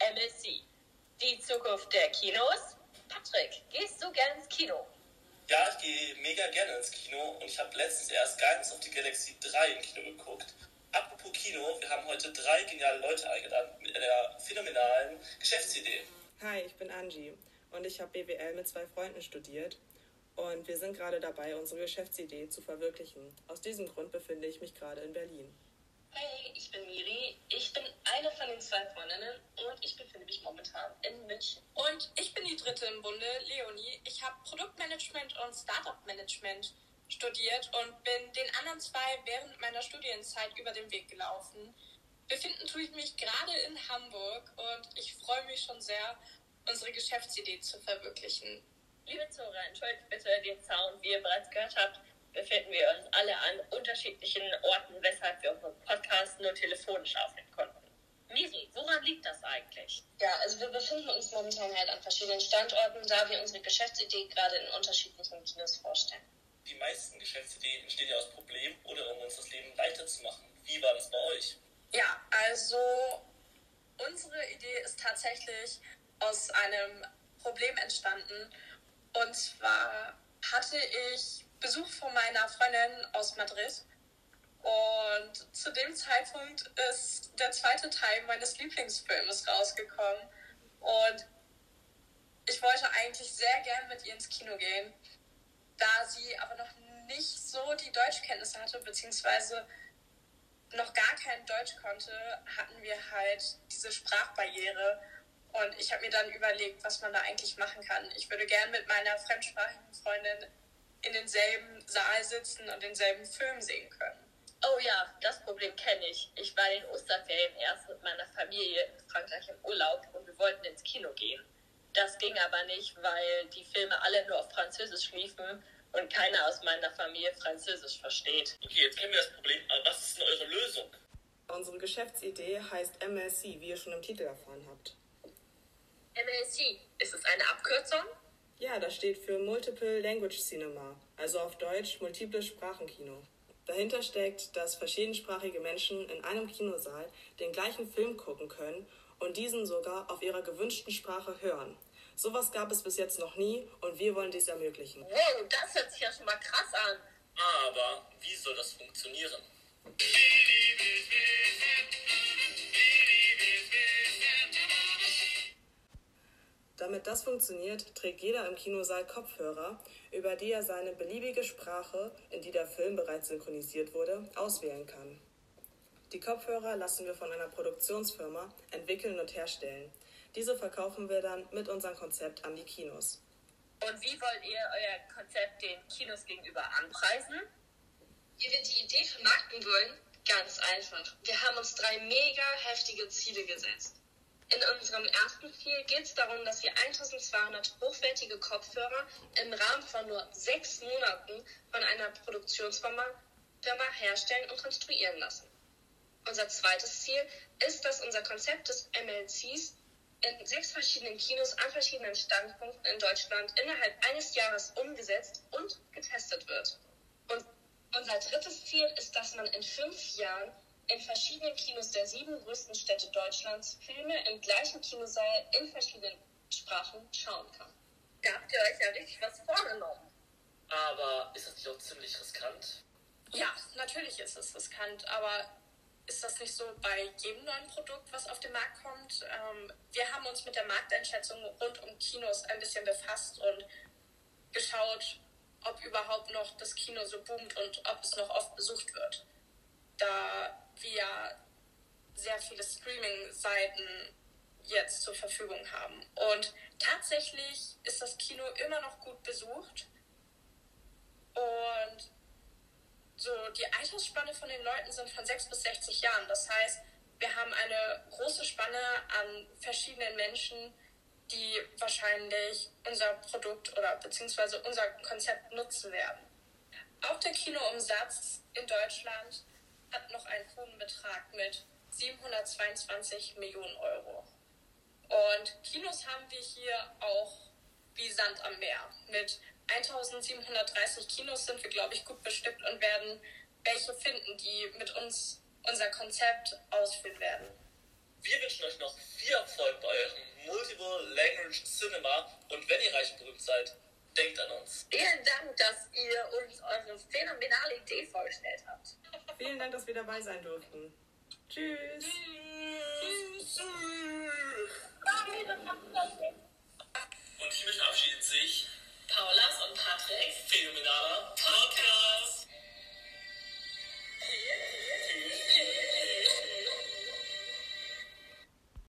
MSC, die Zukunft der Kinos. Patrick, gehst du gern ins Kino? Ja, ich gehe mega gerne ins Kino und ich habe letztens erst Guidance of the Galaxy 3 im Kino geguckt. Apropos Kino, wir haben heute drei geniale Leute eingeladen mit einer phänomenalen Geschäftsidee. Hi, ich bin Angie und ich habe BWL mit zwei Freunden studiert und wir sind gerade dabei, unsere Geschäftsidee zu verwirklichen. Aus diesem Grund befinde ich mich gerade in Berlin. Hey, ich bin Miri. Ich bin eine von den zwei Freundinnen und ich befinde mich momentan in München. Und ich bin die dritte im Bunde, Leonie. Ich habe Produktmanagement und Startup-Management studiert und bin den anderen zwei während meiner Studienzeit über den Weg gelaufen. Befinden tue ich mich gerade in Hamburg und ich freue mich schon sehr, unsere Geschäftsidee zu verwirklichen. Liebe Zuhörer, entschuldigt bitte den Sound, wie ihr bereits gehört habt befinden wir uns alle an unterschiedlichen Orten, weshalb wir unseren Podcast nur telefonisch aufnehmen konnten. Miri, woran liegt das eigentlich? Ja, also wir befinden uns momentan halt an verschiedenen Standorten, da wir unsere Geschäftsidee gerade in unterschiedlichen Kinos vorstellen. Die meisten Geschäftsideen entstehen ja aus Problemen oder um uns das Leben leichter zu machen. Wie war das bei euch? Ja, also unsere Idee ist tatsächlich aus einem Problem entstanden. Und zwar hatte ich Besuch von meiner Freundin aus Madrid. Und zu dem Zeitpunkt ist der zweite Teil meines Lieblingsfilms rausgekommen. Und ich wollte eigentlich sehr gern mit ihr ins Kino gehen. Da sie aber noch nicht so die Deutschkenntnisse hatte, beziehungsweise noch gar kein Deutsch konnte, hatten wir halt diese Sprachbarriere. Und ich habe mir dann überlegt, was man da eigentlich machen kann. Ich würde gern mit meiner fremdsprachigen Freundin in denselben Saal sitzen und denselben Film sehen können. Oh ja, das Problem kenne ich. Ich war in den Osterferien erst mit meiner Familie in Frankreich im Urlaub und wir wollten ins Kino gehen. Das ging aber nicht, weil die Filme alle nur auf Französisch liefen und keiner aus meiner Familie Französisch versteht. Okay, jetzt kennen wir das Problem, aber was ist denn eure Lösung? Unsere Geschäftsidee heißt MLC, wie ihr schon im Titel erfahren habt. MLC, ist es eine Abkürzung? Ja, das steht für Multiple Language Cinema, also auf Deutsch Multiple Sprachenkino. Dahinter steckt, dass verschiedensprachige Menschen in einem Kinosaal den gleichen Film gucken können und diesen sogar auf ihrer gewünschten Sprache hören. Sowas gab es bis jetzt noch nie und wir wollen dies ermöglichen. Wow, das hört sich ja schon mal krass an. Aber wie soll das funktionieren? Damit das funktioniert, trägt jeder im Kinosaal Kopfhörer, über die er seine beliebige Sprache, in die der Film bereits synchronisiert wurde, auswählen kann. Die Kopfhörer lassen wir von einer Produktionsfirma entwickeln und herstellen. Diese verkaufen wir dann mit unserem Konzept an die Kinos. Und wie wollt ihr euer Konzept den Kinos gegenüber anpreisen? Wie wir die Idee vermarkten wollen? Ganz einfach. Wir haben uns drei mega heftige Ziele gesetzt. In unserem ersten Ziel geht es darum, dass wir 1200 hochwertige Kopfhörer im Rahmen von nur sechs Monaten von einer Produktionsfirma Firma herstellen und konstruieren lassen. Unser zweites Ziel ist, dass unser Konzept des MLCs in sechs verschiedenen Kinos an verschiedenen Standpunkten in Deutschland innerhalb eines Jahres umgesetzt und getestet wird. Und unser drittes Ziel ist, dass man in fünf Jahren in verschiedenen Kinos der sieben größten Städte Deutschlands Filme im gleichen Kinosaal in verschiedenen Sprachen schauen kann. Da habt ihr euch ja richtig was vorgenommen. Aber ist das nicht auch ziemlich riskant? Ja, natürlich ist es riskant, aber ist das nicht so bei jedem neuen Produkt, was auf den Markt kommt? Ähm, wir haben uns mit der Markteinschätzung rund um Kinos ein bisschen befasst und geschaut, ob überhaupt noch das Kino so boomt und ob es noch oft besucht wird. Da wir sehr viele Streaming-Seiten jetzt zur Verfügung haben. Und tatsächlich ist das Kino immer noch gut besucht. Und so die Altersspanne von den Leuten sind von 6 bis 60 Jahren. Das heißt, wir haben eine große Spanne an verschiedenen Menschen, die wahrscheinlich unser Produkt oder beziehungsweise unser Konzept nutzen werden. Auch der Kinoumsatz in Deutschland hat noch einen hohen Betrag mit 722 Millionen Euro. Und Kinos haben wir hier auch wie Sand am Meer. Mit 1730 Kinos sind wir, glaube ich, gut bestückt und werden welche finden, die mit uns unser Konzept ausführen werden. Wir wünschen euch noch viel Erfolg bei eurem Multiple Language Cinema und wenn ihr reich und berühmt seid, denkt an uns. Vielen Dank, dass ihr uns eure phänomenale Idee vorgestellt habt. Vielen Dank, dass wir dabei sein durften. Tschüss. Und hiermit verabschiedet sich Paulas und Patrick. phänomenaler Podcast.